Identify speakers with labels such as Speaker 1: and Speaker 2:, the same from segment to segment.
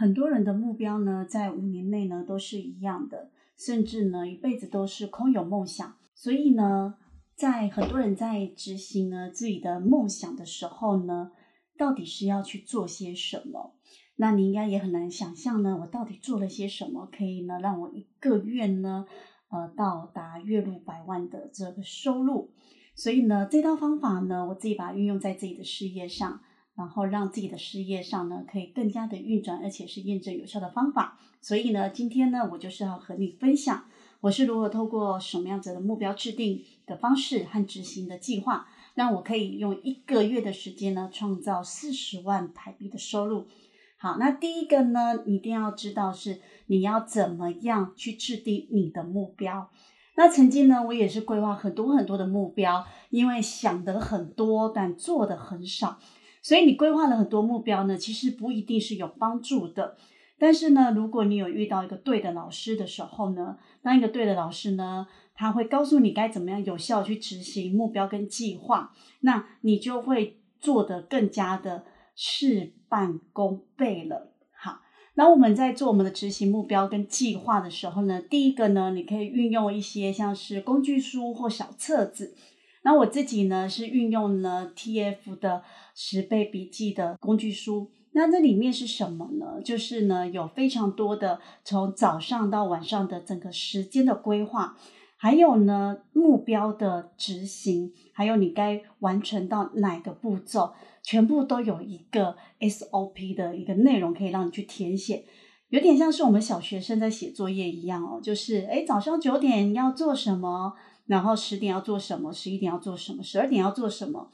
Speaker 1: 很多人的目标呢，在五年内呢都是一样的，甚至呢一辈子都是空有梦想。所以呢，在很多人在执行呢自己的梦想的时候呢，到底是要去做些什么？那你应该也很难想象呢，我到底做了些什么，可以呢让我一个月呢，呃，到达月入百万的这个收入。所以呢，这套方法呢，我自己把它运用在自己的事业上。然后让自己的事业上呢，可以更加的运转，而且是验证有效的方法。所以呢，今天呢，我就是要和你分享，我是如何透过什么样子的目标制定的方式和执行的计划，让我可以用一个月的时间呢，创造四十万台币的收入。好，那第一个呢，一定要知道是你要怎么样去制定你的目标。那曾经呢，我也是规划很多很多的目标，因为想的很多，但做的很少。所以你规划了很多目标呢，其实不一定是有帮助的。但是呢，如果你有遇到一个对的老师的时候呢，那一个对的老师呢，他会告诉你该怎么样有效去执行目标跟计划，那你就会做得更加的事半功倍了。好，那我们在做我们的执行目标跟计划的时候呢，第一个呢，你可以运用一些像是工具书或小册子。那我自己呢是运用了 TF 的十倍笔记的工具书，那这里面是什么呢？就是呢有非常多的从早上到晚上的整个时间的规划，还有呢目标的执行，还有你该完成到哪个步骤，全部都有一个 SOP 的一个内容可以让你去填写，有点像是我们小学生在写作业一样哦，就是诶早上九点要做什么。然后十点要做什么？十一点要做什么？十二点要做什么？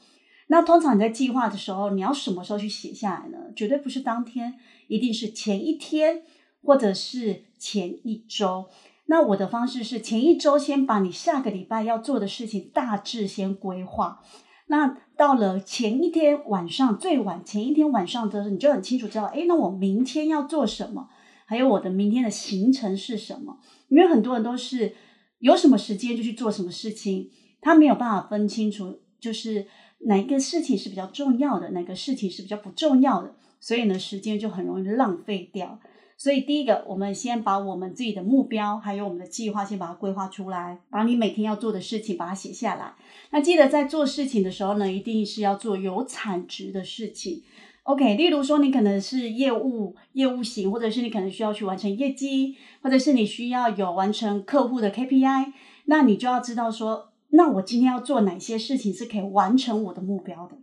Speaker 1: 那通常你在计划的时候，你要什么时候去写下来呢？绝对不是当天，一定是前一天或者是前一周。那我的方式是前一周先把你下个礼拜要做的事情大致先规划。那到了前一天晚上最晚前一天晚上的时候，你就很清楚知道，哎，那我明天要做什么？还有我的明天的行程是什么？因为很多人都是。有什么时间就去做什么事情，他没有办法分清楚，就是哪个事情是比较重要的，哪个事情是比较不重要的，所以呢，时间就很容易浪费掉。所以第一个，我们先把我们自己的目标，还有我们的计划，先把它规划出来，把你每天要做的事情把它写下来。那记得在做事情的时候呢，一定是要做有产值的事情。OK，例如说你可能是业务业务型，或者是你可能需要去完成业绩，或者是你需要有完成客户的 KPI，那你就要知道说，那我今天要做哪些事情是可以完成我的目标的。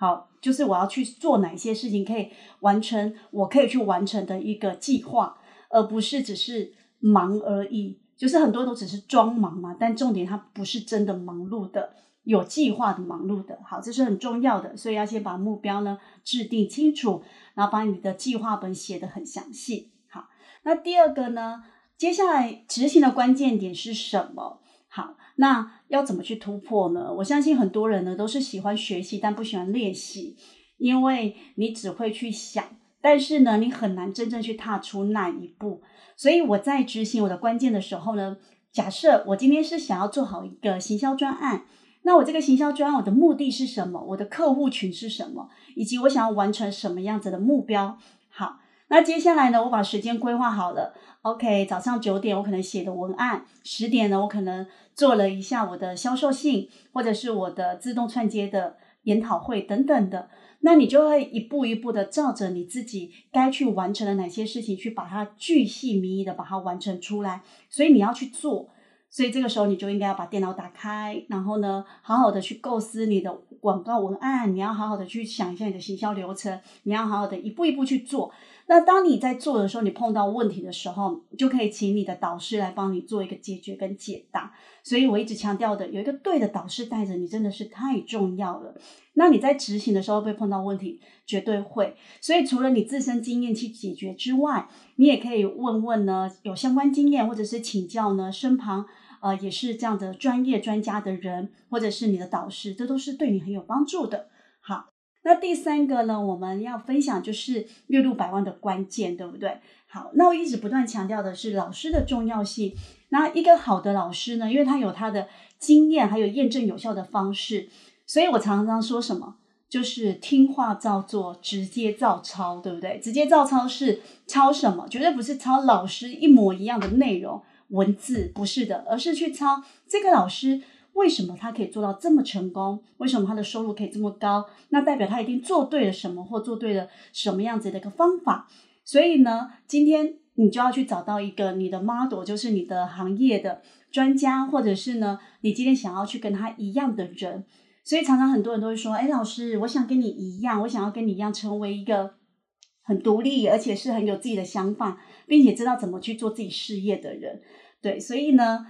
Speaker 1: 好，就是我要去做哪些事情可以完成我可以去完成的一个计划，而不是只是忙而已。就是很多都只是装忙嘛，但重点它不是真的忙碌的。有计划的忙碌的，好，这是很重要的，所以要先把目标呢制定清楚，然后把你的计划本写得很详细。好，那第二个呢，接下来执行的关键点是什么？好，那要怎么去突破呢？我相信很多人呢都是喜欢学习，但不喜欢练习，因为你只会去想，但是呢，你很难真正去踏出那一步。所以我在执行我的关键的时候呢，假设我今天是想要做好一个行销专案。那我这个行销专案，我的目的是什么？我的客户群是什么？以及我想要完成什么样子的目标？好，那接下来呢，我把时间规划好了。OK，早上九点我可能写的文案，十点呢我可能做了一下我的销售信，或者是我的自动串接的研讨会等等的。那你就会一步一步的照着你自己该去完成的哪些事情，去把它巨细靡遗的把它完成出来。所以你要去做。所以这个时候你就应该要把电脑打开，然后呢，好好的去构思你的广告文案，你要好好的去想一下你的行销流程，你要好好的一步一步去做。那当你在做的时候，你碰到问题的时候，就可以请你的导师来帮你做一个解决跟解答。所以我一直强调的，有一个对的导师带着你，真的是太重要了。那你在执行的时候被碰到问题，绝对会。所以除了你自身经验去解决之外，你也可以问问呢有相关经验，或者是请教呢身旁呃也是这样的专业专家的人，或者是你的导师，这都是对你很有帮助的。好，那第三个呢，我们要分享就是月入百万的关键，对不对？好，那我一直不断强调的是老师的重要性。那一个好的老师呢，因为他有他的经验，还有验证有效的方式。所以我常常说什么，就是听话照做，直接照抄，对不对？直接照抄是抄什么？绝对不是抄老师一模一样的内容文字，不是的，而是去抄这个老师为什么他可以做到这么成功，为什么他的收入可以这么高？那代表他一定做对了什么，或做对了什么样子的一个方法。所以呢，今天你就要去找到一个你的 model，就是你的行业的专家，或者是呢，你今天想要去跟他一样的人。所以常常很多人都会说：“哎，老师，我想跟你一样，我想要跟你一样，成为一个很独立，而且是很有自己的想法，并且知道怎么去做自己事业的人。”对，所以呢，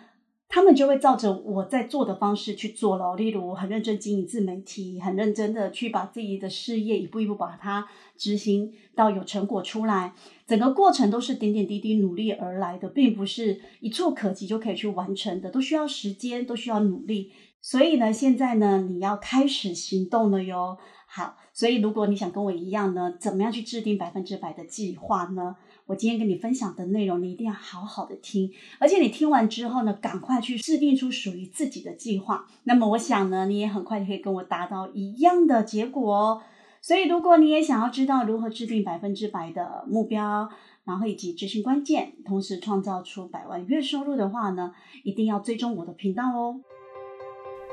Speaker 1: 他们就会照着我在做的方式去做了。例如我，很认真经营自媒体，很认真的去把自己的事业一步一步把它执行到有成果出来。整个过程都是点点滴滴努力而来的，并不是一触可及就可以去完成的，都需要时间，都需要努力。所以呢，现在呢，你要开始行动了哟。好，所以如果你想跟我一样呢，怎么样去制定百分之百的计划呢？我今天跟你分享的内容，你一定要好好的听，而且你听完之后呢，赶快去制定出属于自己的计划。那么我想呢，你也很快可以跟我达到一样的结果哦。所以如果你也想要知道如何制定百分之百的目标，然后以及执行关键，同时创造出百万月收入的话呢，一定要追踪我的频道哦。